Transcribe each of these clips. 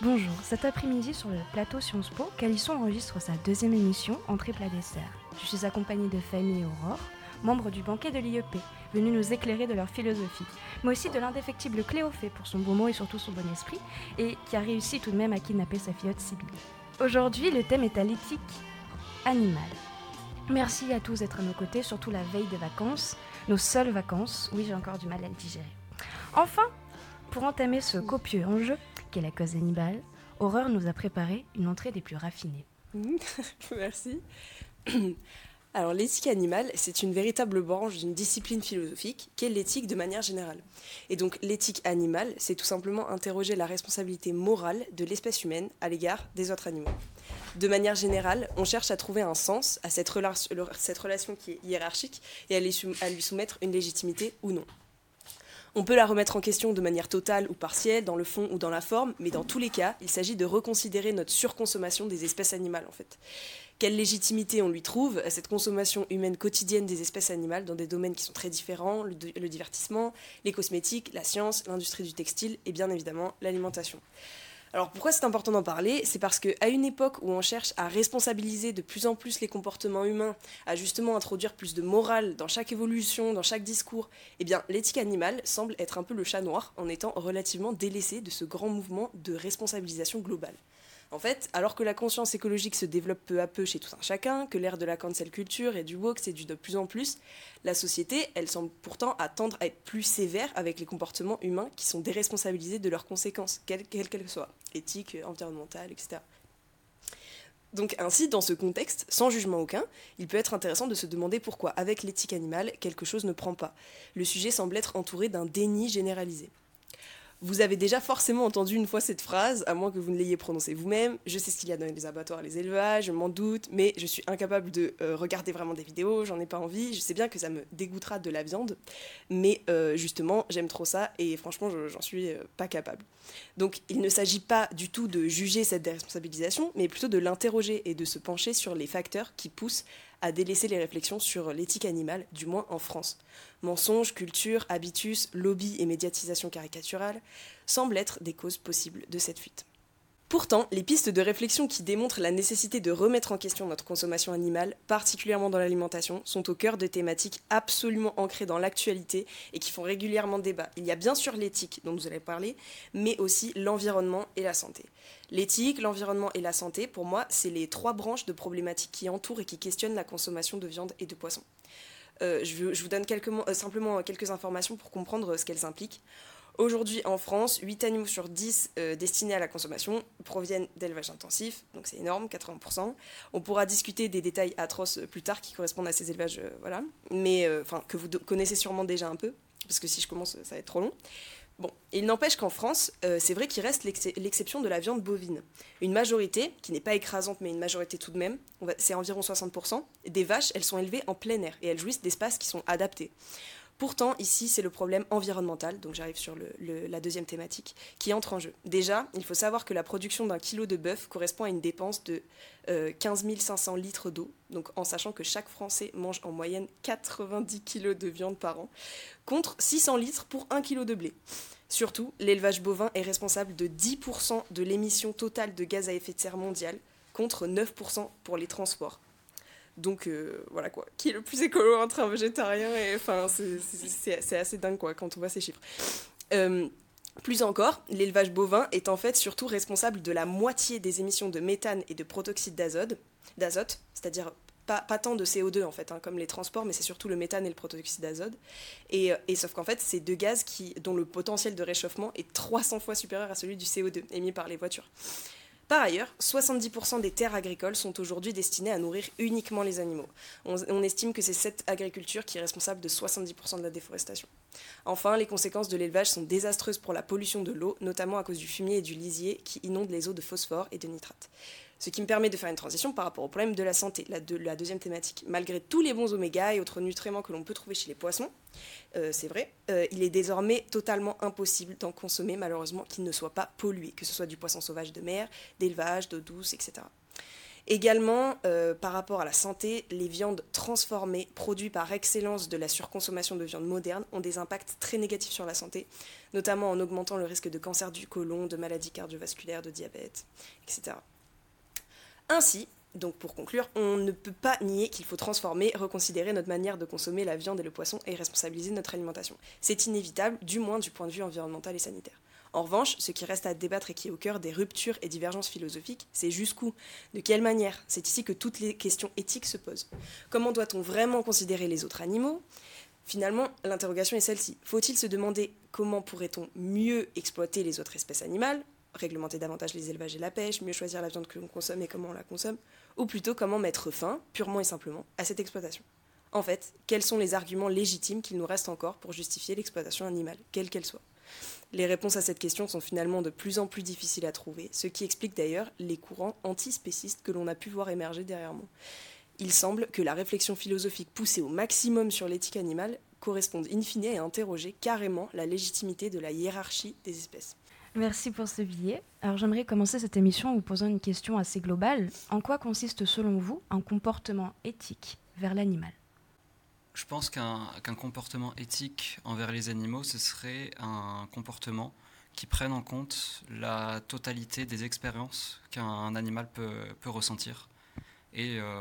Bonjour, cet après-midi sur le plateau Sciences Po, Calisson enregistre sa deuxième émission Entrée plat dessert. Je suis accompagnée de Fanny et Aurore, membres du banquet de l'IEP, venus nous éclairer de leur philosophie, mais aussi de l'indéfectible Cléophée pour son beau mot et surtout son bon esprit, et qui a réussi tout de même à kidnapper sa filleute Sibylle. Aujourd'hui, le thème est à l'éthique animale. Merci à tous d'être à nos côtés, surtout la veille des vacances, nos seules vacances. Oui, j'ai encore du mal à le digérer. Enfin, pour entamer ce copieux enjeu, qu'est la cause animale, Horreur nous a préparé une entrée des plus raffinées. Merci. Alors l'éthique animale, c'est une véritable branche d'une discipline philosophique qu'est l'éthique de manière générale. Et donc l'éthique animale, c'est tout simplement interroger la responsabilité morale de l'espèce humaine à l'égard des autres animaux. De manière générale, on cherche à trouver un sens à cette, relation qui est hiérarchique et à lui soumettre une légitimité ou non. On peut la remettre en question de manière totale ou partielle, dans le fond ou dans la forme, mais dans tous les cas, il s'agit de reconsidérer notre surconsommation des espèces animales en fait. Quelle légitimité on lui trouve à cette consommation humaine quotidienne des espèces animales dans des domaines qui sont très différents, le, le divertissement, les cosmétiques, la science, l'industrie du textile et bien évidemment l'alimentation. Alors pourquoi c'est important d'en parler? C'est parce qu'à une époque où on cherche à responsabiliser de plus en plus les comportements humains, à justement introduire plus de morale dans chaque évolution, dans chaque discours, eh bien l'éthique animale semble être un peu le chat noir en étant relativement délaissée de ce grand mouvement de responsabilisation globale. En fait, alors que la conscience écologique se développe peu à peu chez tout un chacun, que l'ère de la cancel culture et du woke séduit de plus en plus, la société, elle semble pourtant attendre à être plus sévère avec les comportements humains qui sont déresponsabilisés de leurs conséquences, quelles qu'elles soient, éthiques, environnementales, etc. Donc ainsi, dans ce contexte, sans jugement aucun, il peut être intéressant de se demander pourquoi, avec l'éthique animale, quelque chose ne prend pas. Le sujet semble être entouré d'un déni généralisé. Vous avez déjà forcément entendu une fois cette phrase, à moins que vous ne l'ayez prononcée vous-même. Je sais ce qu'il y a dans les abattoirs, les élevages, je m'en doute, mais je suis incapable de euh, regarder vraiment des vidéos, j'en ai pas envie. Je sais bien que ça me dégoûtera de la viande, mais euh, justement, j'aime trop ça et franchement, j'en suis euh, pas capable. Donc, il ne s'agit pas du tout de juger cette déresponsabilisation, mais plutôt de l'interroger et de se pencher sur les facteurs qui poussent à délaisser les réflexions sur l'éthique animale, du moins en France. Mensonges, culture, habitus, lobby et médiatisation caricaturale semblent être des causes possibles de cette fuite. Pourtant, les pistes de réflexion qui démontrent la nécessité de remettre en question notre consommation animale, particulièrement dans l'alimentation, sont au cœur de thématiques absolument ancrées dans l'actualité et qui font régulièrement débat. Il y a bien sûr l'éthique dont vous allez parler, mais aussi l'environnement et la santé. L'éthique, l'environnement et la santé, pour moi, c'est les trois branches de problématiques qui entourent et qui questionnent la consommation de viande et de poisson. Euh, je, vous donne euh, simplement quelques informations pour comprendre ce qu'elles impliquent. Aujourd'hui, en France, 8 animaux sur 10 euh, destinés à la consommation proviennent d'élevage intensif, donc c'est énorme, 80%. On pourra discuter des détails atroces plus tard qui correspondent à ces élevages, voilà, mais que vous connaissez sûrement déjà un peu, parce que si je commence, ça va être trop long. Bon, il n'empêche qu'en France, euh, c'est vrai qu'il reste l'exception de la viande bovine. Une majorité, qui n'est pas écrasante, mais une majorité tout de même, c'est environ 60%, des vaches, elles sont élevées en plein air et elles jouissent d'espaces qui sont adaptés. Pourtant, ici, c'est le problème environnemental, donc j'arrive sur la deuxième thématique, qui entre en jeu. Déjà, il faut savoir que la production d'un kilo de bœuf correspond à une dépense de 15 euh, 500 litres d'eau, donc en sachant que chaque Français mange en moyenne 90 kilos de viande par an, contre 600 litres pour 1 kilo de blé. Surtout, l'élevage bovin est responsable de 10% de l'émission totale de gaz à effet de serre mondiale, contre 9% pour les transports. Donc euh, voilà quoi, qui est le plus écolo entre un végétarien et enfin c'est assez dingue quoi quand on voit ces chiffres. Euh, plus encore, l'élevage bovin est en fait surtout responsable de la moitié des émissions de méthane et de protoxyde d'azote, c'est-à-dire pas, tant de CO2 en fait, hein, comme les transports, mais c'est surtout le méthane et le protoxyde d'azote. Et, et, sauf qu'en fait, c'est deux gaz qui, dont le potentiel de réchauffement est 300 fois supérieur à celui du CO2 émis par les voitures. Par ailleurs, 70% des terres agricoles sont aujourd'hui destinées à nourrir uniquement les animaux. On, estime que c'est cette agriculture qui est responsable de 70% de la déforestation. Enfin, les conséquences de l'élevage sont désastreuses pour la pollution de l'eau, notamment à cause du fumier et du lisier qui inondent les eaux de phosphore et de nitrate. Ce qui me permet de faire une transition par rapport au problème de la santé, la, deuxième thématique. Malgré tous les bons oméga et autres nutriments que l'on peut trouver chez les poissons, euh, c'est vrai, euh, il est désormais totalement impossible d'en consommer, malheureusement, qu'il ne soit pas pollué, que ce soit du poisson sauvage de mer, d'élevage, d'eau douce, etc. Également, euh, par rapport à la santé, les viandes transformées, produites par excellence de la surconsommation de viande moderne, ont des impacts très négatifs sur la santé, notamment en augmentant le risque de cancer du côlon, de maladies cardiovasculaires, de diabète, etc. Ainsi, donc pour conclure, on ne peut pas nier qu'il faut transformer, reconsidérer notre manière de consommer la viande et le poisson et responsabiliser notre alimentation. C'est inévitable, du moins du point de vue environnemental et sanitaire. En revanche, ce qui reste à débattre et qui est au cœur des ruptures et divergences philosophiques, c'est jusqu'où, de quelle manière? C'est ici que toutes les questions éthiques se posent. Comment doit-on vraiment considérer les autres animaux? Finalement, l'interrogation est celle-ci. Faut-il se demander comment pourrait-on mieux exploiter les autres espèces animales, réglementer davantage les élevages et la pêche, mieux choisir la viande que l'on consomme et comment on la consomme, ou plutôt comment mettre fin, purement et simplement, à cette exploitation En fait, quels sont les arguments légitimes qu'il nous reste encore pour justifier l'exploitation animale, quelle qu'elle soit? Les réponses à cette question sont finalement de plus en plus difficiles à trouver, ce qui explique d'ailleurs les courants antispécistes que l'on a pu voir émerger derrière moi. Il semble que la réflexion philosophique poussée au maximum sur l'éthique animale corresponde in fine à interroger carrément la légitimité de la hiérarchie des espèces. Merci pour ce billet. Alors j'aimerais commencer cette émission en vous posant une question assez globale. En quoi consiste selon vous un comportement éthique vers l'animal? Je pense qu'un comportement éthique envers les animaux, ce serait un comportement qui prenne en compte la totalité des expériences qu'un animal peut, ressentir et, euh,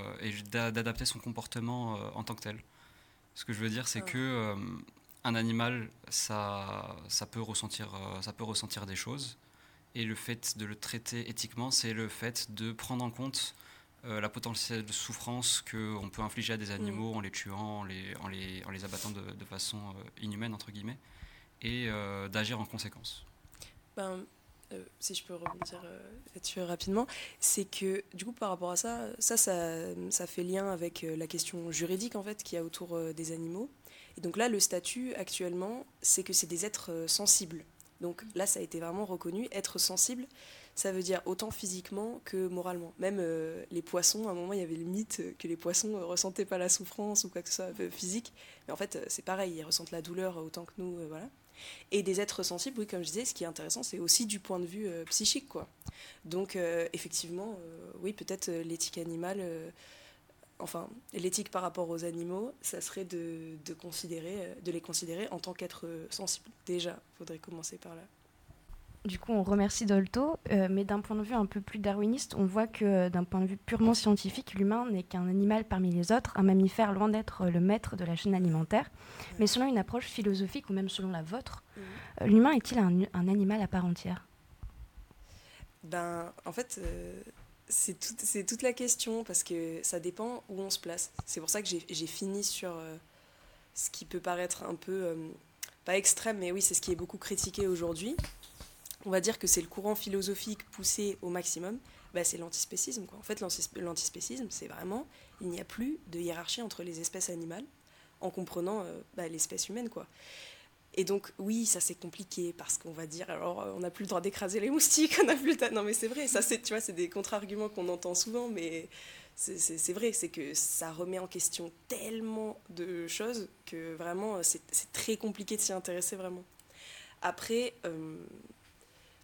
d'adapter son comportement euh, en tant que tel. Ce que je veux dire, c'est qu'un que euh, un animal, ça, ça, peut ressentir, ça peut ressentir des choses, et le fait de le traiter éthiquement, c'est le fait de prendre en compte euh, la potentielle souffrance qu'on peut infliger à des animaux en les tuant, en les, en les, en les abattant de, de façon euh, inhumaine, entre guillemets, et euh, d'agir en conséquence. Ben, si je peux rebondir là-dessus rapidement, c'est que du coup par rapport à ça, ça, ça, ça fait lien avec la question juridique en fait qu'il y a autour des animaux. Et donc là, le statut actuellement, c'est que c'est des êtres sensibles. Donc là, ça a été vraiment reconnu. Être sensible, ça veut dire autant physiquement que moralement. Même euh, les poissons, à un moment, il y avait le mythe que les poissons ne ressentaient pas la souffrance ou quoi que ce soit euh, physique. Mais en fait, euh, c'est pareil, ils ressentent la douleur autant que nous. voilà. Et des êtres sensibles, oui, comme je disais, ce qui est intéressant, c'est aussi du point de vue psychique. quoi. Donc, effectivement, oui, peut-être l'éthique animale enfin, l'éthique par rapport aux animaux, ça serait de, de, considérer, de les considérer en tant qu'êtres sensibles. Déjà, il faudrait commencer par là. Du coup, on remercie Dolto, euh, mais d'un point de vue un peu plus darwiniste, on voit que euh, d'un point de vue purement scientifique, l'humain n'est qu'un animal parmi les autres, un mammifère loin d'être le maître de la chaîne alimentaire. Mais selon une approche philosophique, ou même selon la vôtre, euh, l'humain est-il un, un, animal à part entière? Ben, en fait, c'est tout, toute la question, parce que ça dépend où on se place. C'est pour ça que j'ai fini sur ce qui peut paraître un peu, pas extrême, mais oui, c'est ce qui est beaucoup critiqué aujourd'hui on va dire que c'est le courant philosophique poussé au maximum, bah, c'est l'antispécisme. En fait, l'antispécisme, c'est vraiment, il n'y a plus de hiérarchie entre les espèces animales, en comprenant euh, bah, l'espèce humaine. quoi. Et donc, oui, ça c'est compliqué parce qu'on va dire, alors on n'a plus le droit d'écraser les moustiques, on n'a plus le Non, mais c'est vrai, ça c'est, tu vois, c'est des contre-arguments qu'on entend souvent, mais c'est vrai, c'est que ça remet en question tellement de choses que vraiment c'est très compliqué de s'y intéresser vraiment. Après, euh,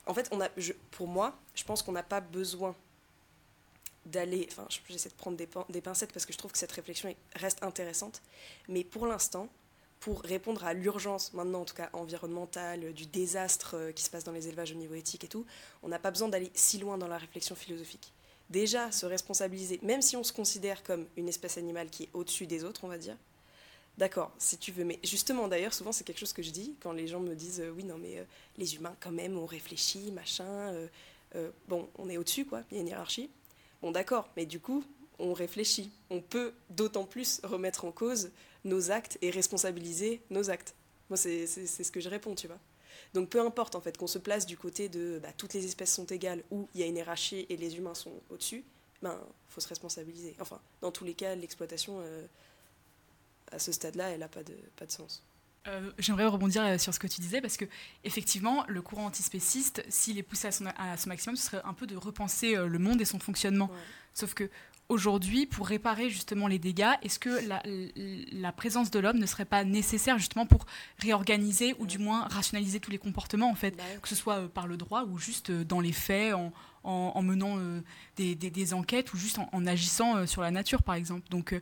en fait, on a, pour moi, je pense qu'on n'a pas besoin d'aller. Enfin, j'essaie de prendre des, des, pincettes parce que je trouve que cette réflexion reste intéressante. Mais pour l'instant, pour répondre à l'urgence, maintenant en tout cas environnementale, du désastre euh, qui se passe dans les élevages au niveau éthique et tout, on n'a pas besoin d'aller si loin dans la réflexion philosophique. Déjà, se responsabiliser, même si on se considère comme une espèce animale qui est au-dessus des autres, on va dire, D'accord, si tu veux. Mais justement, d'ailleurs, souvent, c'est quelque chose que je dis quand les gens me disent euh, Oui, non, mais euh, les humains, quand même, on réfléchit, machin. Euh, bon, on est au-dessus, quoi. Il y a une hiérarchie. Bon, d'accord, mais du coup, on réfléchit. On peut d'autant plus remettre en cause nos actes et responsabiliser nos actes. Moi, c'est ce que je réponds, tu vois. Donc, peu importe, en fait, qu'on se place du côté de bah, toutes les espèces sont égales ou il y a une hiérarchie et les humains sont au-dessus, ben, faut se responsabiliser. Enfin, dans tous les cas, l'exploitation à ce stade-là, elle n'a pas de, pas de sens. Euh, j'aimerais rebondir euh, sur ce que tu disais parce que effectivement, le courant antispéciste, s'il est poussé à son, à son, maximum, ce serait un peu de repenser euh, le monde et son fonctionnement. Sauf que aujourd'hui, pour réparer justement les dégâts, est-ce que la, la, présence de l'homme ne serait pas nécessaire justement pour réorganiser ou du moins rationaliser tous les comportements en fait, bah que ce soit par le droit ou juste dans les faits, en, en, menant des, des, enquêtes ou juste en, agissant sur la nature, par exemple. Donc,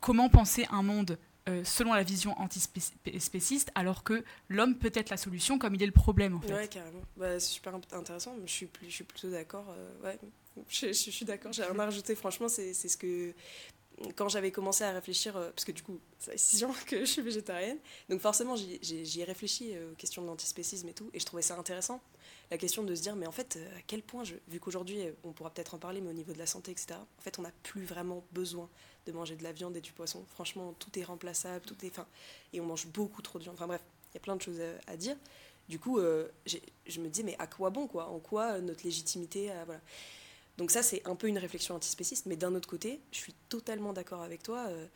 comment penser un monde selon la vision antispéciste, alors que l'homme peut être la solution comme il est le problème en fait? Ouais, carrément. Bah, c'est super intéressant, je suis, je suis plutôt d'accord. ouais, je, suis d'accord, j'ai rien à rajouter. Franchement, c'est ce que quand j'avais commencé à réfléchir, euh, parce que du coup, ça fait six ans que je suis végétarienne, donc forcément, j'y ai réfléchi euh, aux questions de l'antispécisme et tout, et je trouvais ça intéressant, la question de se dire, mais en fait, euh, à quel point, vu qu'aujourd'hui, on pourra peut-être en parler, mais au niveau de la santé, etc., en fait, on n'a plus vraiment besoin de manger de la viande et du poisson. Franchement, tout est remplaçable, tout est. Fin, et on mange beaucoup trop de viande. Enfin bref, il y a plein de choses à, dire. Du coup, je me dis, mais à quoi bon, quoi? En quoi notre légitimité voilà. Donc ça, c'est un peu une réflexion antispéciste, mais d'un autre côté, je suis totalement d'accord avec toi. Euh,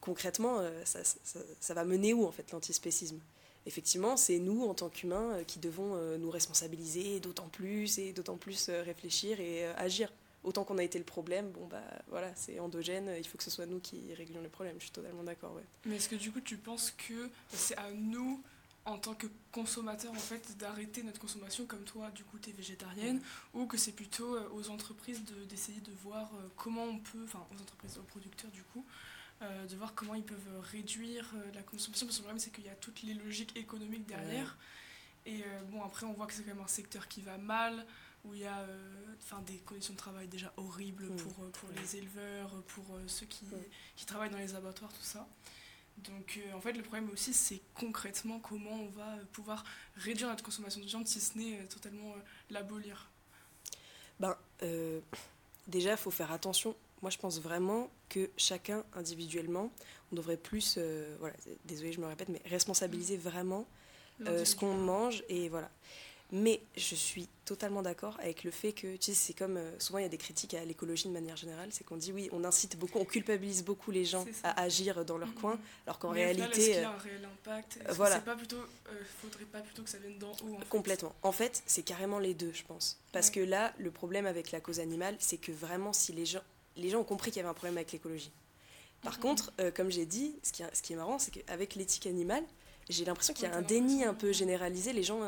concrètement, euh, ça, va mener où, en fait, l'antispécisme? Effectivement, c'est nous, en tant qu'humains, euh, qui devons nous responsabiliser d'autant plus et d'autant plus réfléchir et agir. Autant qu'on a été le problème, bon bah voilà, c'est endogène, il faut que ce soit nous qui réglions le problème. Je suis totalement d'accord. Mais est-ce que du coup tu penses que c'est à nous en tant que consommateur en fait d'arrêter notre consommation comme toi du coup tu es végétarienne ou que c'est plutôt euh, aux entreprises d'essayer de, voir euh, comment on peut enfin aux entreprises aux producteurs du coup euh, de voir comment ils peuvent réduire la consommation. Parce que le problème c'est qu'il y a toutes les logiques économiques derrière. Et bon après on voit que c'est quand même un secteur qui va mal où il y a enfin des conditions de travail déjà horribles pour, pour les éleveurs pour ceux qui, qui travaillent dans les abattoirs tout ça donc euh, en fait le problème aussi c'est concrètement comment on va pouvoir réduire notre consommation de viande si ce n'est euh, totalement euh, l'abolir. Ben déjà il faut faire attention. Moi je pense vraiment que chacun individuellement on devrait plus voilà désolé je me répète mais responsabiliser vraiment ce qu'on mange et voilà. Mais je suis totalement d'accord avec le fait que, tu sais, c'est comme euh, souvent il y a des critiques à l'écologie de manière générale, c'est qu'on dit oui, on incite beaucoup, on culpabilise beaucoup les gens à agir dans leur mm-hmm. coin, alors qu'en réalité. Est-ce qu'il y a un réel impact? Voilà. Pas plutôt, euh, faudrait pas plutôt que ça vienne d'en haut en Complètement. En fait, c'est carrément les deux, je pense. Parce que là, le problème avec la cause animale, c'est que vraiment, si les gens, les gens ont compris qu'il y avait un problème avec l'écologie. Par mm-hmm. contre, euh, comme j'ai dit, ce qui, ce qui est marrant, c'est qu'avec l'éthique animale, j'ai l'impression qu'il y a un déni un peu généralisé. Les gens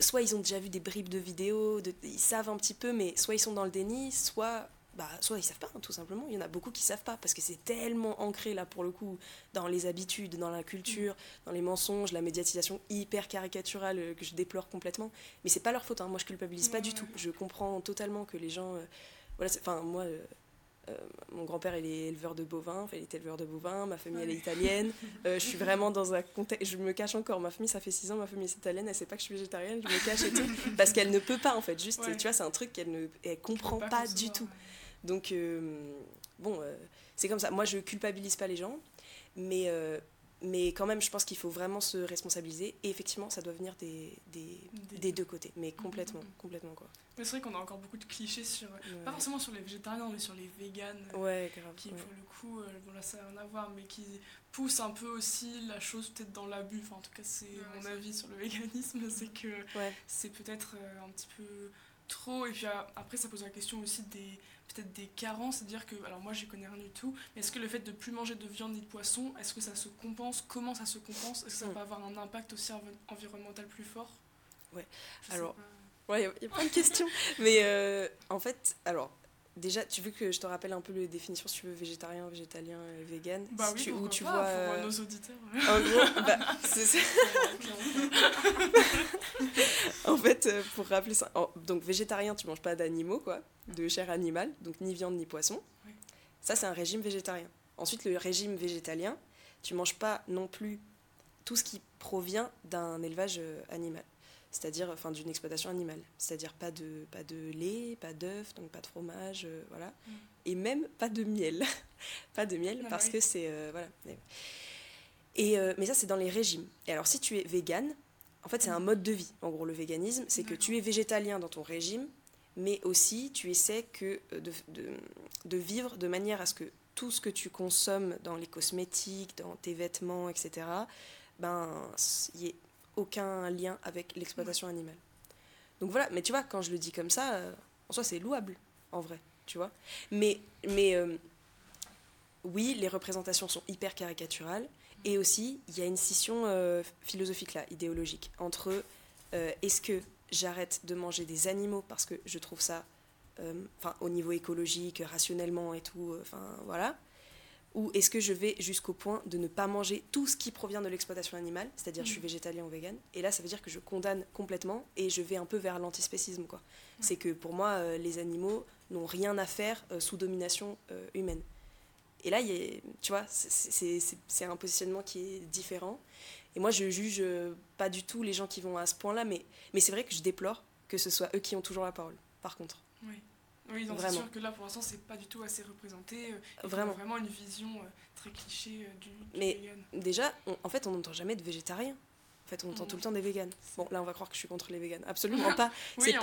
soit ils ont déjà vu des bribes de vidéos, ils savent un petit peu, mais soit ils sont dans le déni, soit bah, soit ils savent pas, hein, tout simplement. Il y en a beaucoup qui savent pas parce que c'est tellement ancré là pour le coup dans les habitudes, dans la culture, dans les mensonges, la médiatisation hyper caricaturale euh, que je déplore complètement. Mais c'est pas leur faute. Hein. Moi, je culpabilise pas du tout. Je comprends totalement que les gens, euh, voilà, enfin moi. Euh, euh, mon grand-père, il est éleveur de bovins, il est éleveur de bovins, ma famille, elle est italienne. Euh, je suis vraiment dans un contexte. Je me cache encore. Ma famille, ça fait 6 ans, ma famille est italienne, elle sait pas que je suis végétarienne, je me cache et tout. Parce qu'elle ne peut pas, en fait. Juste, tu vois, c'est un truc qu'elle ne elle comprend pas, du tout. Donc, euh, bon, c'est comme ça. Moi, je culpabilise pas les gens, mais mais quand même, je pense qu'il faut vraiment se responsabiliser. Et effectivement, ça doit venir des, des, des, deux côtés, mais complètement, mm-hmm. complètement quoi. Mais c'est vrai qu'on a encore beaucoup de clichés sur, pas forcément sur les végétariens, mais sur les véganes. Ouais, grave. Qui, pour le coup, euh, bon là ça n'a rien à voir, mais qui poussent un peu aussi la chose peut-être dans l'abus. Enfin, en tout cas, c'est mon avis sur le véganisme, c'est que c'est peut-être euh, un petit peu trop. Et puis après, ça pose la question aussi des peut-être des carences, c'est-à-dire que, alors moi j'y connais rien du tout, mais est-ce que le fait de plus manger de viande ni de poisson, est-ce que ça se compense? Comment ça se compense? Est-ce que ça va avoir un impact aussi environnemental plus fort? Ouais, alors, ouais, il y, a plein de questions, mais euh, en fait, alors, Déjà, tu veux que je te rappelle un peu les définitions, si tu veux, végétarien, végétalien, et vegan? Bah oui, tu, où tu vois pour nos auditeurs. En gros, bah, c'est ça. en fait, euh, pour rappeler ça, donc végétarien, tu manges pas d'animaux, quoi, de chair animale, donc ni viande ni poisson. Ça, c'est un régime végétarien. Ensuite, le régime végétalien, tu manges pas non plus tout ce qui provient d'un élevage euh, animal c'est-à-dire enfin d'une exploitation animale, c'est-à-dire pas de pas de lait, pas d'œufs, donc pas de fromage, euh, voilà, mm. et même pas de miel, pas de miel ah parce que c'est euh, voilà. Et euh, mais ça c'est dans les régimes. Et alors si tu es végane, en fait c'est un mode de vie. En gros le véganisme, c'est que tu es végétalien dans ton régime, mais aussi tu essaies que de, de, de vivre de manière à ce que tout ce que tu consommes dans les cosmétiques, dans tes vêtements, etc. Ben, y ait aucun lien avec l'exploitation animale. Donc voilà, mais tu vois, quand je le dis comme ça, euh, en soi, c'est louable, en vrai, tu vois. Mais, mais euh, oui, les représentations sont hyper caricaturales, et aussi, il y a une scission euh, philosophique là, idéologique, entre est-ce que j'arrête de manger des animaux parce que je trouve ça, enfin, au niveau écologique, rationnellement et tout, enfin, voilà ou est-ce que je vais jusqu'au point de ne pas manger tout ce qui provient de l'exploitation animale, c'est-à-dire je suis mm. végétalien ou vegan, et là ça veut dire que je condamne complètement et je vais un peu vers l'antispécisme. quoi. C'est que pour moi, euh, les animaux n'ont rien à faire euh, sous domination euh, humaine. Et là, y a, tu vois, c'est un positionnement qui est différent. Et moi, je juge pas du tout les gens qui vont à ce point-là, mais, mais c'est vrai que je déplore que ce soit eux qui ont toujours la parole, par contre. Oui. Oui, c'est sûr que là, pour l'instant, c'est pas du tout assez représenté. Euh, vraiment. vraiment une vision euh, très cliché euh, du, Mais déjà, en fait, on n'entend jamais de végétariens. En fait, on entend tout le temps des véganes. Bon, là, on va croire que je suis contre les véganes. Absolument pas.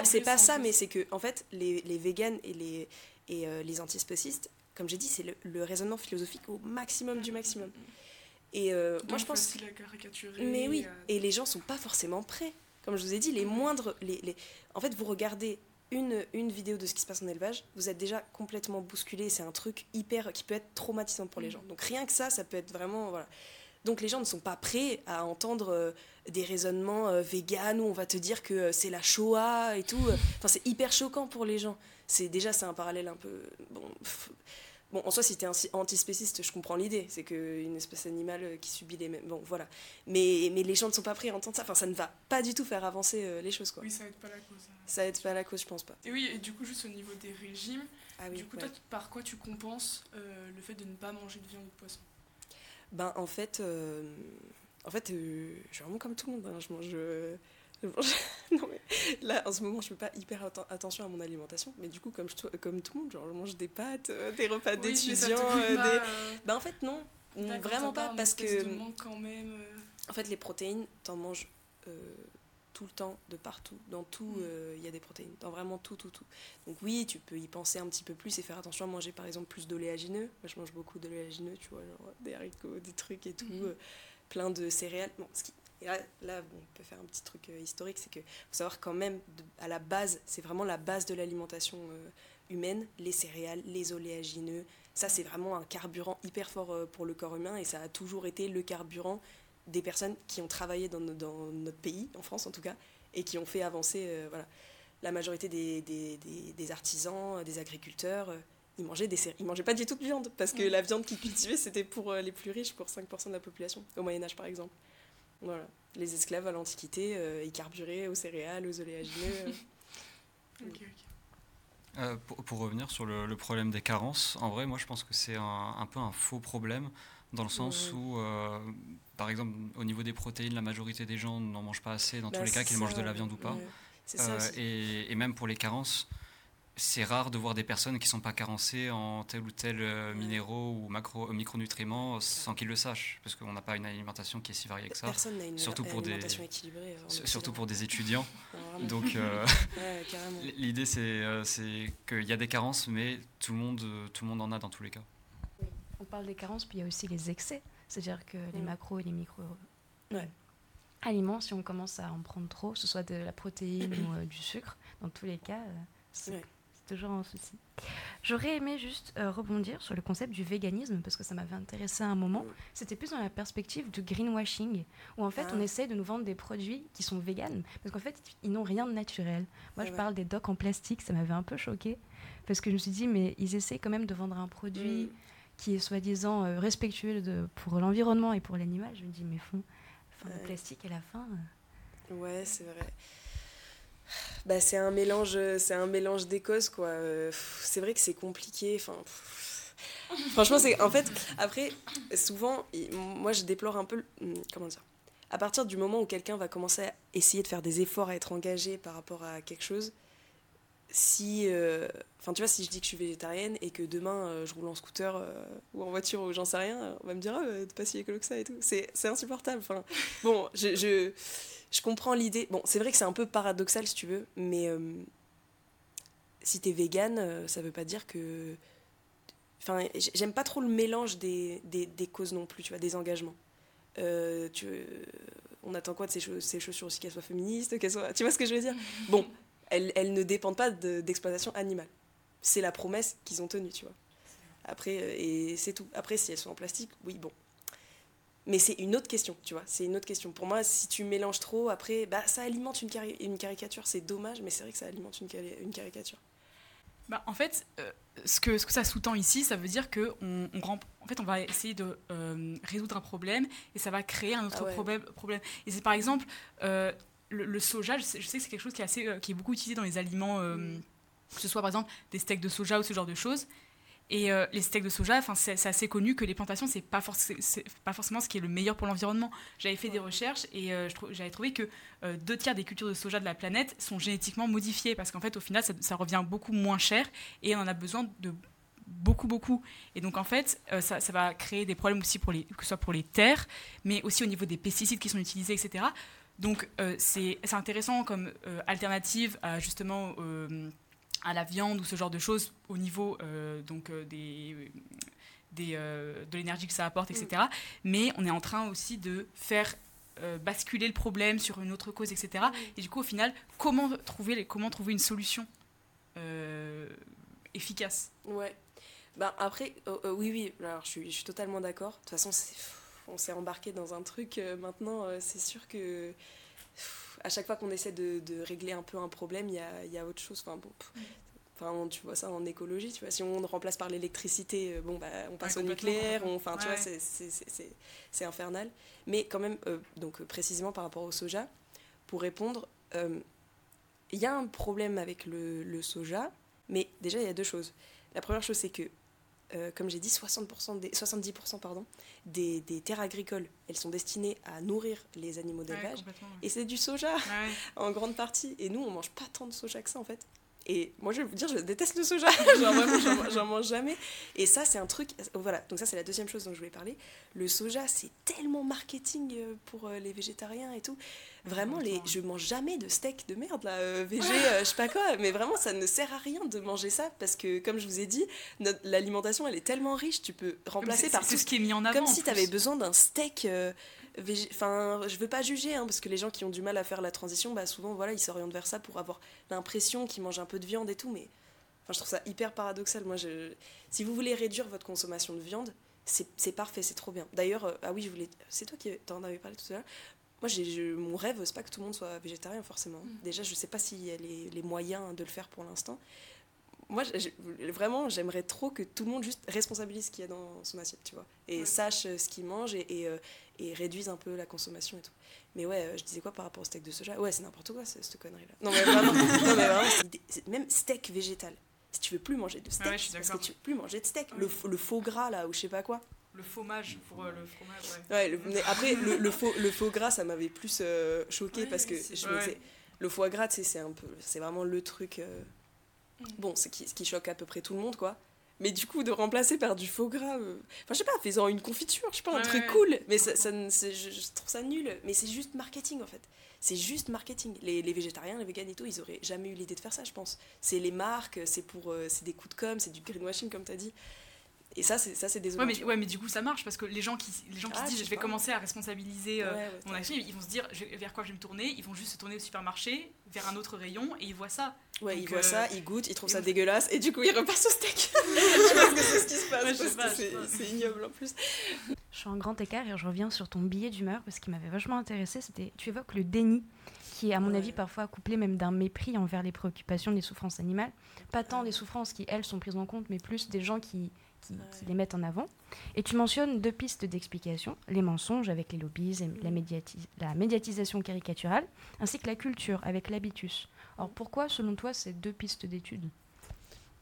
c'est pas, ça, mais c'est que, en fait, les, les véganes et les, et, les antispécistes, comme j'ai dit, c'est le, raisonnement philosophique au maximum du maximum. Et moi, je pense. Mais oui, et les gens sont pas forcément prêts. Comme je vous ai dit, les moindres. Les, les... En fait, vous regardez une, une vidéo de ce qui se passe en élevage, vous êtes déjà complètement bousculé. C'est un truc hyper qui peut être traumatisant pour les gens. Donc rien que ça, ça peut être vraiment voilà. Donc les gens ne sont pas prêts à entendre euh, des raisonnements euh, véganes où on va te dire que euh, c'est la Shoah et tout. Enfin c'est hyper choquant pour les gens. C'est déjà c'est un parallèle un peu bon. Bon, en soi, si tu es antispéciste, je comprends l'idée. C'est qu'une espèce animale euh, qui subit les mêmes. Bon, voilà. Mais, mais les gens ne sont pas prêts à entendre ça. Enfin, ça ne va pas du tout faire avancer euh, les choses, quoi. Oui, ça aide pas la cause. Hein. Ça aide pas la cause, je pense pas. Et oui, et du coup, juste au niveau des régimes, ah du coup, toi, par quoi tu compenses euh, le fait de ne pas manger de viande ou de poisson? Ben, en fait, en fait je suis vraiment comme tout le monde. Hein. Je mange non mais là en ce moment je fais pas hyper attention à mon alimentation mais du coup comme, je, comme tout le monde genre je mange des pâtes euh, des repas d'étudiants euh, des... Euh, bah en fait non. Vraiment pas parce que quand même, en fait les protéines t'en manges tout le temps de partout. Dans tout mm. il y a des protéines. Dans vraiment tout tout tout. Donc oui tu peux y penser un petit peu plus et faire attention à manger par exemple plus d'oléagineux. Moi je mange beaucoup d'oléagineux tu vois genre des haricots des trucs et tout mm. plein de céréales. Bon ce qui et là, là on peut faire un petit truc euh, historique, c'est que faut savoir quand même, à la base, c'est vraiment la base de l'alimentation euh, humaine, les céréales, les oléagineux. Ça, c'est vraiment un carburant hyper fort euh, pour le corps humain et ça a toujours été le carburant des personnes qui ont travaillé dans, dans notre pays, en France en tout cas, et qui ont fait avancer voilà, la majorité des, des, des, artisans, des agriculteurs. ils mangeaient, des ils mangeaient pas du tout de viande, parce que la viande qu'ils cultivaient, c'était pour les plus riches, pour 5% de la population, au Moyen Âge par exemple. Voilà. Les esclaves à l'Antiquité, euh, ils carburaient aux céréales, aux oléagineux. Euh, pour, revenir sur le, problème des carences, en vrai, moi je pense que c'est un, peu un faux problème, dans le sens où, euh, par exemple, au niveau des protéines, la majorité des gens n'en mangent pas assez, dans tous bah, les cas, qu'ils mangent de la viande ou pas. et, et, même pour les carences, c'est rare de voir des personnes qui ne sont pas carencées en tel ou tel euh, minéraux ou macro, euh, micronutriments sans qu'ils le sachent, parce qu'on n'a pas une alimentation qui est si variée que ça. Personne n'a une surtout pour des, équilibrée. Surtout pour des étudiants. Donc euh, l'idée c'est qu'il y a des carences, mais tout le, monde, tout le monde en a dans tous les cas. On parle des carences, puis il y a aussi les excès, c'est-à-dire que les mm. macros et les micro aliments, si on commence à en prendre trop, que ce soit de la protéine ou du sucre, dans tous les cas, c'est toujours un souci. J'aurais aimé juste euh, rebondir sur le concept du véganisme parce que ça m'avait intéressé à un moment. C'était plus dans la perspective du greenwashing où en fait on ah. essaie de nous vendre des produits qui sont véganes parce qu'en fait ils n'ont rien de naturel. Moi je parle des docks en plastique, ça m'avait un peu choqué parce que je me suis dit mais ils essaient quand même de vendre un produit mm. qui est soi-disant euh, respectueux de, pour l'environnement et pour l'animal. Je me dis mais fond, enfin, le plastique à la fin. Euh. Ouais c'est vrai bah, c'est un mélange, c'est un mélange des quoi. C'est vrai que c'est compliqué. Enfin, franchement, c'est en fait après souvent, moi je déplore un peu hmm, comment dire. À partir du moment où quelqu'un va commencer à essayer de faire des efforts à être engagé par rapport à quelque chose, si euh, enfin tu vois si je dis que je suis végétarienne et que demain euh, je roule en scooter euh, ou en voiture ou j'en sais rien on va me dire ah, t'es pas si écolo que ça et tout c'est insupportable enfin bon je je comprends l'idée. Bon, c'est vrai que c'est un peu paradoxal si tu veux, mais euh, si t'es vegan, euh, ça veut pas dire que. Enfin, j'aime pas trop le mélange des, des, des, causes non plus, tu vois, des engagements. Euh, tu, on attend quoi de ces, ces chaussures aussi qu'elles soient féministes, qu'elles soient. Tu vois ce que je veux dire? Bon, elles, elles ne dépendent pas d'exploitation animale. C'est la promesse qu'ils ont tenue, tu vois. Après, et c'est tout. Après, si elles sont en plastique, oui, bon, Mais c'est une autre question, tu vois. C'est une autre question. Pour moi, si tu mélanges trop, après, bah, ça alimente une, une caricature. C'est dommage, mais c'est vrai que ça alimente une, une caricature. Bah, en fait, euh, ce, que, ce que ça sous-tend ici, ça veut dire que on, on, en fait, on va essayer de euh, résoudre un problème et ça va créer un autre ah problème, problème. Et c'est par exemple euh, le, soja, je sais, que c'est quelque chose qui est, assez, qui est beaucoup utilisé dans les aliments, mm. que ce soit par exemple des steaks de soja ou ce genre de choses. Et euh, les steaks de soja, c'est assez connu que les plantations, c'est pas, pas forcément ce qui est le meilleur pour l'environnement. J'avais fait des recherches et euh, j'avais trouvé que euh, deux tiers des cultures de soja de la planète sont génétiquement modifiées parce qu'en fait, au final, ça, revient beaucoup moins cher et on en a besoin de beaucoup, beaucoup. Et donc, en fait, ça, ça, va créer des problèmes aussi, pour les, que ce soit pour les terres, mais aussi au niveau des pesticides qui sont utilisés, etc. Donc, c'est intéressant comme alternative à justement à la viande ou ce genre de choses au niveau euh, donc, euh, des, des euh, de l'énergie que ça apporte, etc. Mm. Mais on est en train aussi de faire basculer le problème sur une autre cause, etc. Mm. Et du coup, au final, comment trouver, les, comment trouver une solution efficace? Ouais. Ben après, oui, oui, alors je suis, je suis totalement d'accord. De toute façon, on s'est embarqué dans un truc maintenant, c'est sûr que à chaque fois qu'on essaie de, de, régler un peu un problème, il y a, y a, autre chose. Enfin, bon, enfin, tu vois ça en écologie, tu vois, si on remplace par l'électricité, euh, bon, bah, on passe au nucléaire, enfin, tu vois, c'est infernal. Mais quand même, euh, donc précisément par rapport au soja, pour répondre, euh, il y a un problème avec le, le, soja, mais déjà, il y a deux choses. La première chose, c'est que euh, comme j'ai dit, 60% des, 70% pardon, des, des, terres agricoles, elles sont destinées à nourrir les animaux d'élevage. et c'est du soja, en grande partie. Et nous, on mange pas tant de soja que ça, en fait. Et moi, je vais vous dire, je déteste le soja. genre, j'en mange jamais. Et ça, c'est un truc. Voilà, donc ça, c'est la deuxième chose dont je voulais parler. Le soja, c'est tellement marketing euh, pour euh, les végétariens et tout. Vraiment, les, je mange jamais de steak de merde, là, euh, végé, je sais pas quoi. Mais vraiment, ça ne sert à rien de manger ça parce que, comme je vous ai dit, l'alimentation, elle est tellement riche, tu peux remplacer par tout ce qui est mis en avant. Comme si tu avais besoin d'un steak. Enfin, je veux pas juger, hein, parce que les gens qui ont du mal à faire la transition, bah, souvent, voilà, ils s'orientent vers ça pour avoir l'impression qu'ils mangent un peu de viande et tout, mais enfin, je trouve ça hyper paradoxal. Moi, je... si vous voulez réduire votre consommation de viande, c'est parfait, c'est trop bien. D'ailleurs, euh, ah oui, je voulais... c'est toi qui t'en avais parlé tout à l'heure. Moi, j'ai, mon rêve, c'est pas que tout le monde soit végétarien forcément. Mm. Déjà, je sais pas s'il y a les, les, moyens de le faire pour l'instant, moi, vraiment, j'aimerais trop que tout le monde juste responsabilise ce qu'il y a dans son assiette, tu vois, et sache euh, ce qu'il mange et, et, euh, et, réduise un peu la consommation et tout. Mais ouais, euh, je disais quoi par rapport au steak de soja? Ouais, c'est n'importe quoi, cette connerie-là. Non, mais vraiment, non, mais vraiment même steak végétal. Si tu veux plus manger de steak, parce que tu veux plus manger de steak. Le, le, faux gras, là, ou je sais pas quoi. Le fromage, pour le fromage, ouais. ouais après, le, le, faux, le faux gras, ça m'avait plus choqué parce que je me disais, le foie gras, tu sais, c'est un peu, c'est vraiment le truc Bon, c'est ce qui choque à peu près tout le monde, quoi. Mais du coup, de remplacer par du faux gras, euh, enfin, je sais pas, faisant une confiture, je sais pas, un truc cool. Mais ça, ça je, trouve ça nul. Mais c'est juste marketing, en fait. C'est juste marketing. Les, les, végétariens, les véganes et tout, ils auraient jamais eu l'idée de faire ça, je pense. C'est les marques, c'est pour, euh, c'est des coups de com, c'est du greenwashing, comme tu as dit. Et ça, c'est, ça, c'est désolant. Ouais mais, ouais, mais du coup, ça marche parce que les gens qui, les gens qui ah, se disent je vais commencer à responsabiliser euh, mon action, ils vont se dire vers quoi je vais me tourner. Ils vont juste se tourner au supermarché, vers un autre rayon et ils voient ça. Ouais, ils voient ça, ils goûtent, ils trouvent ça dégueulasse et du coup, ils repassent au steak. je pense que c'est ce qui se passe. c'est, ignoble en plus. Je suis en grand écart et je reviens sur ton billet d'humeur parce qui m'avait vachement intéressé. C'était, tu évoques le déni qui est à mon avis parfois couplé même d'un mépris envers les préoccupations des souffrances animales. Pas tant des souffrances qui, elles, sont prises en compte, mais plus des gens qui qui, les mettent en avant. Et tu mentionnes deux pistes d'explication, les mensonges avec les lobbies, la, la, médiatisation caricaturale, ainsi que la culture avec l'habitus. Alors pourquoi, selon toi, ces deux pistes d'études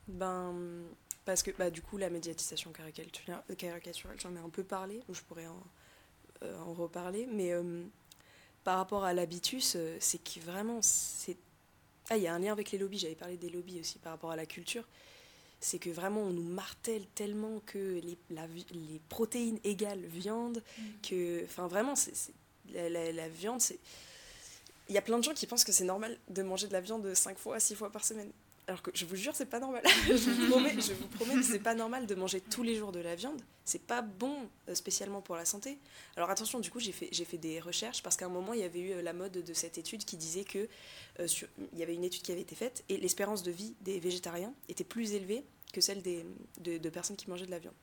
Ben, parce que bah, du coup, la médiatisation caricaturale, j'en ai un peu parlé, je pourrais en, euh, en reparler, mais euh, par rapport à l'habitus, euh, c'est que vraiment, c'est... Ah, il y a un lien avec les lobbies, j'avais parlé des lobbies aussi par rapport à la culture c'est que vraiment on nous martèle tellement que les, les protéines égales viande, mm. que, enfin vraiment, c'est, la, viande, c'est... Il y a plein de gens qui pensent que c'est normal de manger de la viande 5 fois, 6 fois par semaine. Alors que je vous jure, c'est pas normal. je, vous promets, je vous promets que c'est pas normal de manger tous les jours de la viande. C'est pas bon euh, spécialement pour la santé. Alors attention, du coup, j'ai fait, des recherches parce qu'à un moment, il y avait eu euh, la mode de cette étude qui disait que euh, il y avait une étude qui avait été faite et l'espérance de vie des végétariens était plus élevée que celle des, de, personnes qui mangeaient de la viande.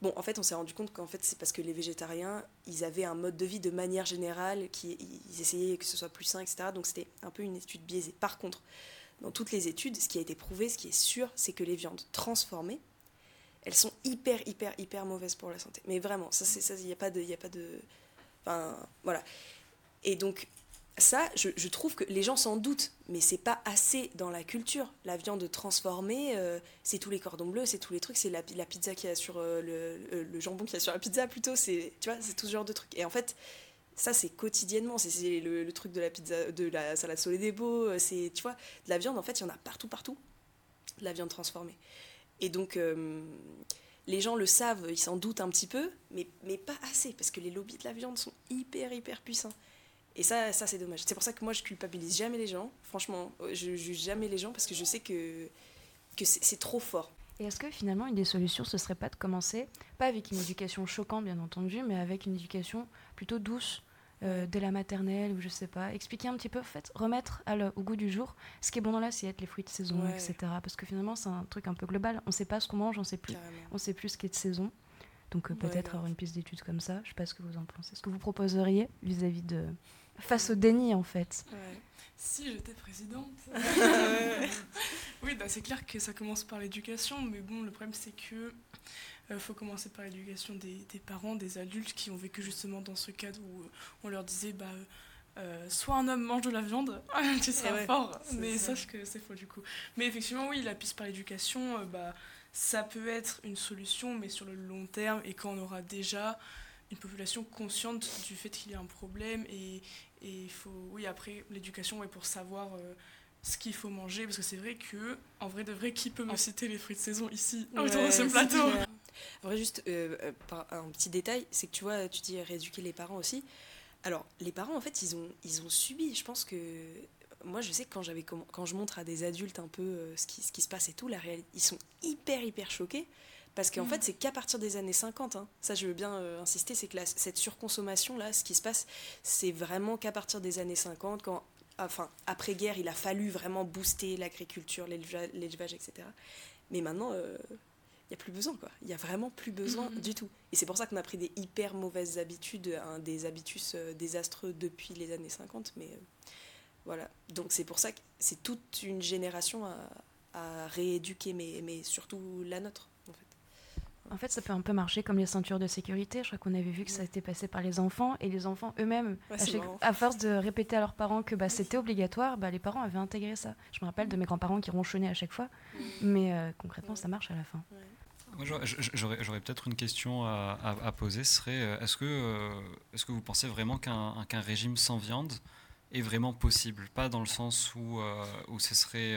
Bon, en fait, on s'est rendu compte qu'en fait, c'est parce que les végétariens, ils avaient un mode de vie de manière générale, qui, ils essayaient que ce soit plus sain, etc. Donc c'était un peu une étude biaisée. Par contre, dans toutes les études, ce qui a été prouvé, ce qui est sûr, c'est que les viandes transformées, elles sont hyper, hyper, hyper mauvaises pour la santé. Mais vraiment, ça, c'est ça, il n'y a pas de, il a pas de, enfin, voilà. Et donc, ça, je, trouve que les gens s'en doutent, mais c'est pas assez dans la culture. La viande transformée, euh, c'est tous les cordons bleus, c'est tous les trucs, c'est la, pizza qui a sur euh, le, le, jambon qui a sur la pizza plutôt, c'est c'est tout ce genre de trucs. Et en fait, ça c'est quotidiennement, c'est le, truc de la pizza, de la salade sole des beaux, euh, c'est tu vois, de la viande en fait, il y en a partout partout, de la viande transformée. Et donc les gens le savent, ils s'en doutent un petit peu, mais, mais pas assez, parce que les lobbies de la viande sont hyper, hyper puissants. Et ça, ça c'est dommage. C'est pour ça que moi, je culpabilise jamais les gens. Franchement, je juge jamais les gens parce que je sais que, que c'est trop fort. Et est-ce que finalement, une des solutions, ce serait pas de commencer, pas avec une éducation choquante, bien entendu, mais avec une éducation plutôt douce, euh, dès la maternelle ou je sais pas, expliquer un petit peu, en fait, remettre au goût du jour ce qui est bon dans l'assiette, les fruits de saison, etc. Parce que finalement, c'est un truc un peu global. On sait pas ce qu'on mange, on sait plus, on sait plus ce qui est de saison. Donc euh, peut-être avoir une piste d'études comme ça. Je sais pas ce que vous en pensez. Ce que vous proposeriez vis-à-vis de face au déni en fait. Si j'étais présidente. oui, bah, c'est clair que ça commence par l'éducation, mais bon, le problème c'est que euh, faut commencer par l'éducation des, parents, des adultes qui ont vécu justement dans ce cadre où on leur disait bah euh, soit un homme mange de la viande, tu seras fort, mais sache que c'est faux du coup. Mais effectivement, oui, la piste par l'éducation, euh, bah, ça peut être une solution, mais sur le long terme, et quand on aura déjà une population consciente du fait qu'il y a un problème et il faut oui après l'éducation ouais, pour savoir euh, ce qu'il faut manger parce que c'est vrai que en vrai de vrai qui peut me citer les fruits de saison ici autour de ce plateau en vrai juste euh, euh, un petit détail c'est que tu vois tu dis rééduquer les parents aussi. Alors les parents en fait ils ont ils ont subi je pense que moi je sais que quand j'avais quand je montre à des adultes un peu ce qui ce qui se passe et tout la réalité ils sont hyper hyper choqués parce qu'en fait, mm. c'est qu'à partir des années 50, hein. ça je veux bien euh, insister, c'est que cette surconsommation-là, ce qui se passe, c'est vraiment qu'à partir des années 50, quand, enfin, après-guerre, il a fallu vraiment booster l'agriculture, l'élevage, etc. Mais maintenant, euh, il n'y a plus besoin, quoi. Il n'y a vraiment plus besoin mm. du tout. Et c'est pour ça qu'on a pris des hyper mauvaises habitudes, hein, des habitus euh, désastreux depuis les années 50, mais voilà. Donc c'est pour ça que c'est toute une génération à, à rééduquer, mais, mais surtout la nôtre. En fait, ça peut un peu marcher comme les ceintures de sécurité. Je crois qu'on avait vu que ça a été passé par les enfants et les enfants eux-mêmes, à, force de répéter à leurs parents que bah, c'était obligatoire, bah, les parents avaient intégré ça. Je me rappelle de mes grands-parents qui ronchonnaient à chaque fois, mais euh, concrètement, ça marche à la fin. j'aurais peut-être une question à, poser. Serait euh, est-ce que, euh, est-ce que vous pensez vraiment qu'un régime sans viande est vraiment possible? Pas dans le sens où, où ce serait,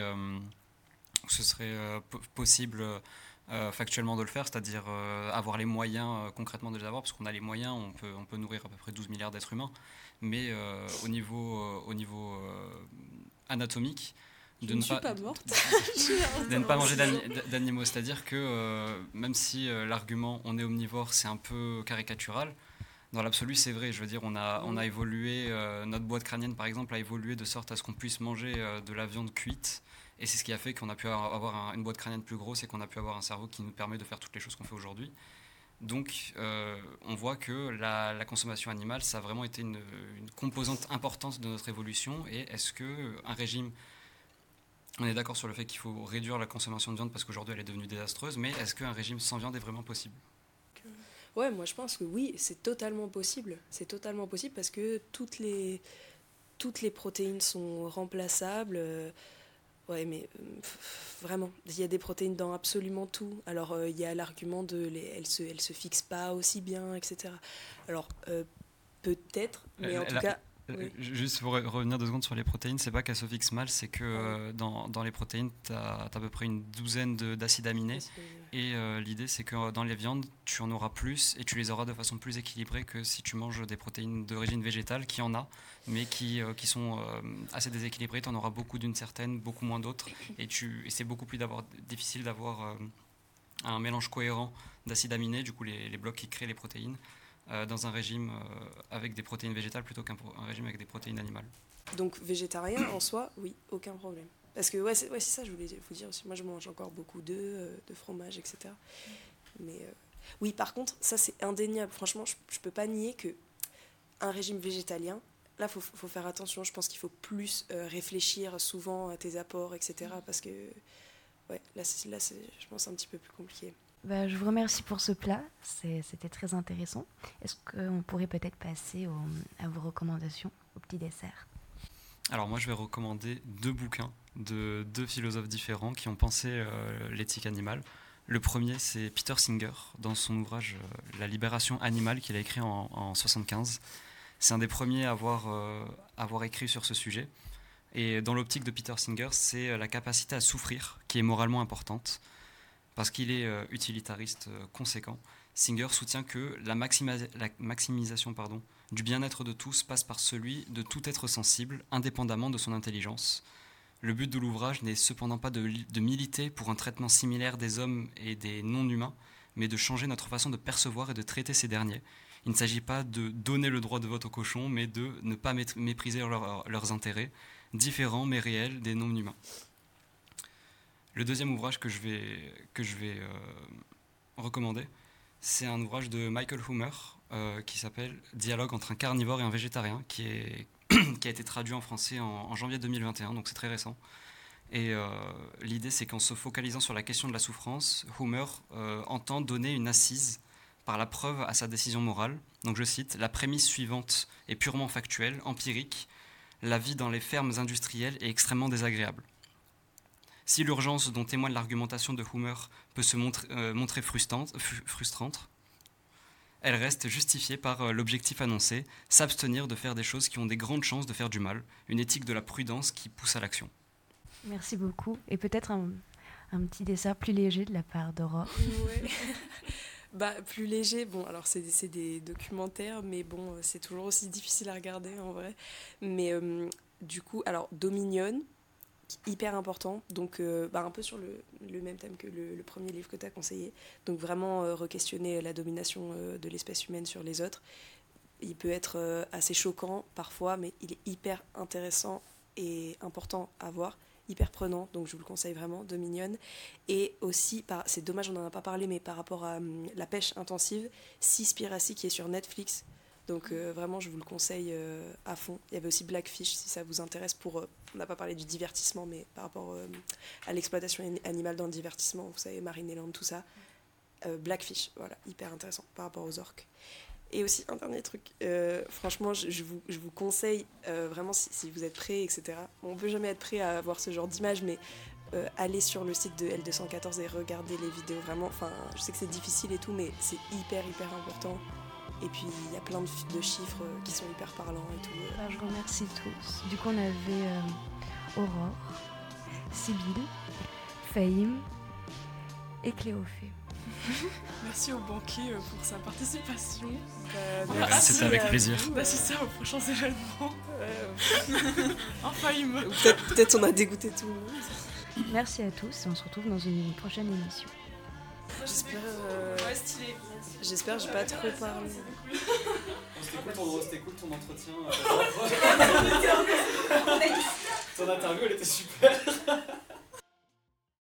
où ce serait possible euh, factuellement de le faire, c'est-à-dire euh, avoir les moyens euh, concrètement de les avoir, parce qu'on a les moyens, on peut, on peut nourrir à peu près 12 milliards d'êtres humains, mais au niveau, au niveau anatomique, de ne, pas, morte. de ne pas manger d'animaux. C'est-à-dire que même si l'argument on est omnivore, c'est un peu caricatural, dans l'absolu, c'est vrai. Je veux dire, on a, on a évolué, notre boîte crânienne par exemple a évolué de sorte à ce qu'on puisse manger de la viande cuite et c'est ce qui a fait qu'on a pu avoir une boîte crânienne plus grosse et qu'on a pu avoir un cerveau qui nous permet de faire toutes les choses qu'on fait aujourd'hui. Donc, euh, on voit que la, consommation animale, ça a vraiment été une, composante importante de notre évolution. Et est-ce qu'un régime, on est d'accord sur le fait qu'il faut réduire la consommation de viande parce qu'aujourd'hui elle est devenue désastreuse, mais est-ce qu'un régime sans viande est vraiment possible? Ouais, moi je pense que oui, c'est totalement possible. C'est totalement possible parce que toutes les, toutes les protéines sont remplaçables. Ouais, mais euh, vraiment, il y a des protéines dans absolument tout. Alors, euh, il y a l'argument de les, elles se, elles se fixent pas aussi bien, etc. Alors, euh, peut-être, mais en tout cas. Juste pour revenir deux secondes sur les protéines, c'est pas qu'elles se fixent mal, c'est que dans, dans, les protéines, tu as, à peu près une douzaine d'acides aminés. Et l'idée, c'est que dans les viandes, tu en auras plus et tu les auras de façon plus équilibrée que si tu manges des protéines d'origine végétale, qui en a, mais qui, euh, qui sont euh, assez déséquilibrés. Tu en auras beaucoup d'une certaine, beaucoup moins d'autres. Et, et c'est beaucoup plus difficile d'avoir euh, un mélange cohérent d'acides aminés, du coup les, les, blocs qui créent les protéines, dans un régime avec des protéines végétales plutôt qu'un régime avec des protéines animales. Donc végétarien en soi, oui, aucun problème. Parce que, ouais, c'est ouais, ça, je voulais vous dire aussi. Moi, je mange encore beaucoup d'œufs, de fromage, etc. Mais oui, par contre, ça, c'est indéniable. Franchement, je, je peux pas nier que un régime végétalien, là, faut, faut, faire attention. Je pense qu'il faut plus réfléchir souvent à tes apports, etc. Parce que, ouais, là, là je pense, un petit peu plus compliqué. Bah, je vous remercie pour ce plat, c'était très intéressant. Est-ce qu'on pourrait peut-être passer à vos recommandations, au petit dessert? Alors moi je vais recommander deux bouquins de deux philosophes différents qui ont pensé euh, l'éthique animale. Le premier c'est Peter Singer dans son ouvrage euh, La libération animale qu'il a écrit en, 1975. C'est un des premiers à euh, avoir écrit sur ce sujet. Et dans l'optique de Peter Singer, c'est la capacité à souffrir qui est moralement importante parce qu'il est euh, utilitariste euh, conséquent. Singer soutient que la, maximisation du bien-être de tous passe par celui de tout être sensible, indépendamment de son intelligence. Le but de l'ouvrage n'est cependant pas de, de, militer pour un traitement similaire des hommes et des non-humains, mais de changer notre façon de percevoir et de traiter ces derniers. Il ne s'agit pas de donner le droit de vote aux cochons, mais de ne pas mépriser leurs intérêts, différents mais réels des non-humains. Le deuxième ouvrage que je vais, euh, recommander, c'est un ouvrage de Michael Humer euh, qui s'appelle Dialogue entre un carnivore et un végétarien, qui a été traduit en français en, janvier 2021, donc c'est très récent. Et euh, l'idée, c'est qu'en se focalisant sur la question de la souffrance, Humer entend donner une assise par la preuve à sa décision morale. Donc je cite, La prémisse suivante est purement factuelle, empirique. La vie dans les fermes industrielles est extrêmement désagréable. Si l'urgence dont témoigne l'argumentation de Humer peut se montrer, euh, frustrante, elle reste justifiée par euh, l'objectif annoncé, s'abstenir de faire des choses qui ont des grandes chances de faire du mal, une éthique de la prudence qui pousse à l'action. Merci beaucoup. Et peut-être un, petit dessert plus léger de la part d'Aurore. bah, plus léger, bon, alors c'est des documentaires, mais bon, c'est toujours aussi difficile à regarder en vrai. Mais euh, du coup, alors Dominion, hyper important, donc euh, bah, un peu sur le, même thème que le, premier livre que tu as conseillé. Donc vraiment euh, re-questionner la domination euh, de l'espèce humaine sur les autres. Il peut être assez choquant parfois, mais il est hyper intéressant et important à voir, hyper prenant, donc je vous le conseille vraiment, de mignonne. Et aussi, c'est dommage, on n'en a pas parlé, mais par rapport à hum, la pêche intensive, Seaspiracy qui est sur Netflix, donc euh, vraiment, je vous le conseille euh, à fond. Il y avait aussi Blackfish, si ça vous intéresse. Pour, euh, on n'a pas parlé du divertissement, mais par rapport à l'exploitation animale dans le divertissement, vous savez, Marine Land, tout ça. Blackfish, voilà, hyper intéressant par rapport aux orques. Et aussi un dernier truc, franchement, je, vous, je, vous, conseille vraiment si, vous êtes prêts, etc. on on peut jamais être prêt à avoir ce genre d'image, mais allez sur le site de L214 et regardez les vidéos. Vraiment, enfin, je sais que c'est difficile et tout, mais c'est hyper, hyper important. Et puis il y a plein de, chiffres euh, qui sont hyper parlants et tout. Bah, je remercie tous. Du coup, on avait euh, Aurore, Sybille, Fahim et Cléophée. merci au banquier euh, pour sa participation. merci, c'est avec plaisir. Merci ça aux prochains événements. enfin, Peut-être on a dégoûté tout le monde. Merci à tous et on se retrouve dans une prochaine émission. J'espère. Euh... Ouais, stylé. J'espère que j'ai pas trop parlé. C'était cool, cool ton entretien. ton interview, elle était super.